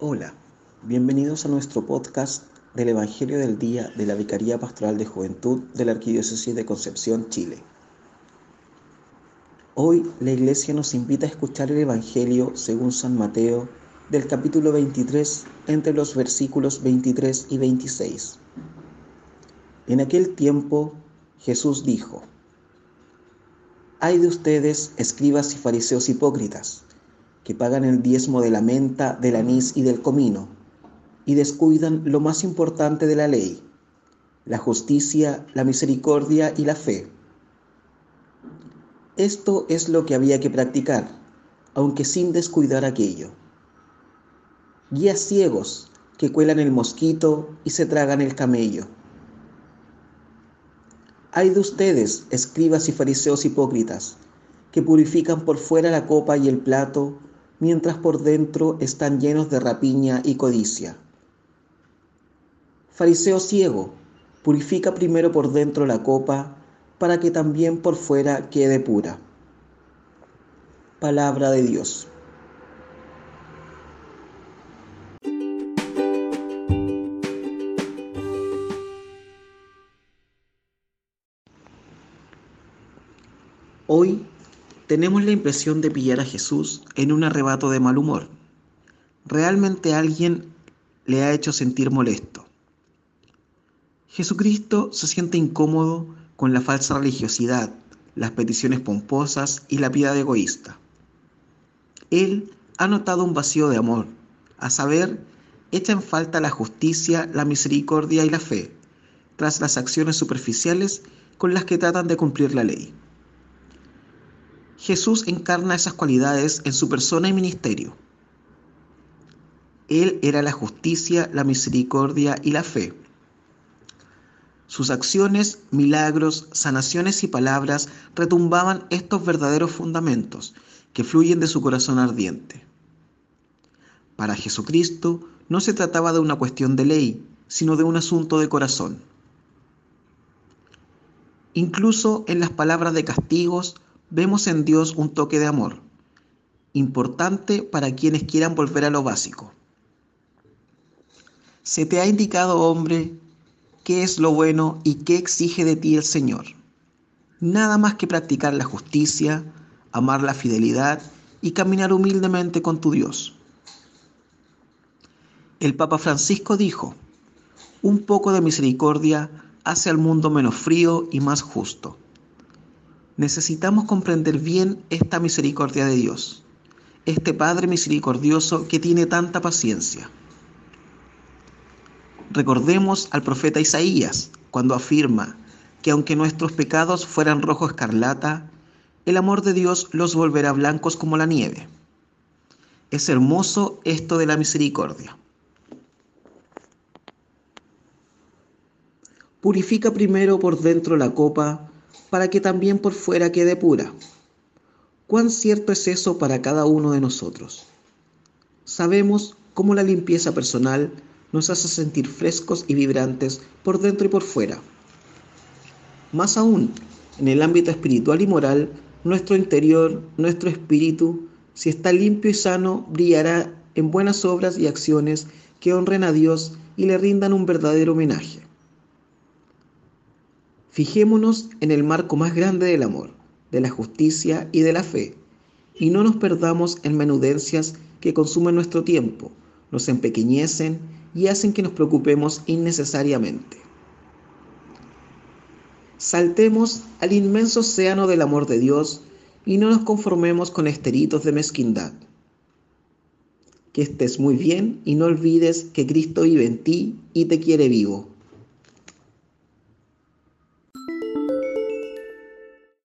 Hola, bienvenidos a nuestro podcast del Evangelio del Día de la Vicaría Pastoral de Juventud de la Arquidiócesis de Concepción, Chile. Hoy la Iglesia nos invita a escuchar el Evangelio según San Mateo del capítulo 23 entre los versículos 23 y 26. En aquel tiempo Jesús dijo, Hay de ustedes, escribas y fariseos hipócritas, que pagan el diezmo de la menta, del anís y del comino, y descuidan lo más importante de la ley, la justicia, la misericordia y la fe. Esto es lo que había que practicar, aunque sin descuidar aquello. Guías ciegos que cuelan el mosquito y se tragan el camello. Hay de ustedes, escribas y fariseos hipócritas, que purifican por fuera la copa y el plato, mientras por dentro están llenos de rapiña y codicia. Fariseo ciego, purifica primero por dentro la copa, para que también por fuera quede pura. Palabra de Dios. Hoy tenemos la impresión de pillar a Jesús en un arrebato de mal humor. Realmente alguien le ha hecho sentir molesto. Jesucristo se siente incómodo con la falsa religiosidad, las peticiones pomposas y la piedad egoísta. Él ha notado un vacío de amor, a saber, echa en falta la justicia, la misericordia y la fe, tras las acciones superficiales con las que tratan de cumplir la ley. Jesús encarna esas cualidades en su persona y ministerio. Él era la justicia, la misericordia y la fe. Sus acciones, milagros, sanaciones y palabras retumbaban estos verdaderos fundamentos que fluyen de su corazón ardiente. Para Jesucristo no se trataba de una cuestión de ley, sino de un asunto de corazón. Incluso en las palabras de castigos vemos en Dios un toque de amor, importante para quienes quieran volver a lo básico. Se te ha indicado, hombre, qué es lo bueno y qué exige de ti el Señor. Nada más que practicar la justicia, amar la fidelidad y caminar humildemente con tu Dios. El Papa Francisco dijo, un poco de misericordia hace al mundo menos frío y más justo necesitamos comprender bien esta misericordia de Dios, este Padre misericordioso que tiene tanta paciencia. Recordemos al profeta Isaías cuando afirma que aunque nuestros pecados fueran rojo escarlata, el amor de Dios los volverá blancos como la nieve. Es hermoso esto de la misericordia. Purifica primero por dentro la copa para que también por fuera quede pura. ¿Cuán cierto es eso para cada uno de nosotros? Sabemos cómo la limpieza personal nos hace sentir frescos y vibrantes por dentro y por fuera. Más aún, en el ámbito espiritual y moral, nuestro interior, nuestro espíritu, si está limpio y sano, brillará en buenas obras y acciones que honren a Dios y le rindan un verdadero homenaje. Fijémonos en el marco más grande del amor, de la justicia y de la fe, y no nos perdamos en menudencias que consumen nuestro tiempo, nos empequeñecen y hacen que nos preocupemos innecesariamente. Saltemos al inmenso océano del amor de Dios y no nos conformemos con esteritos de mezquindad. Que estés muy bien y no olvides que Cristo vive en ti y te quiere vivo.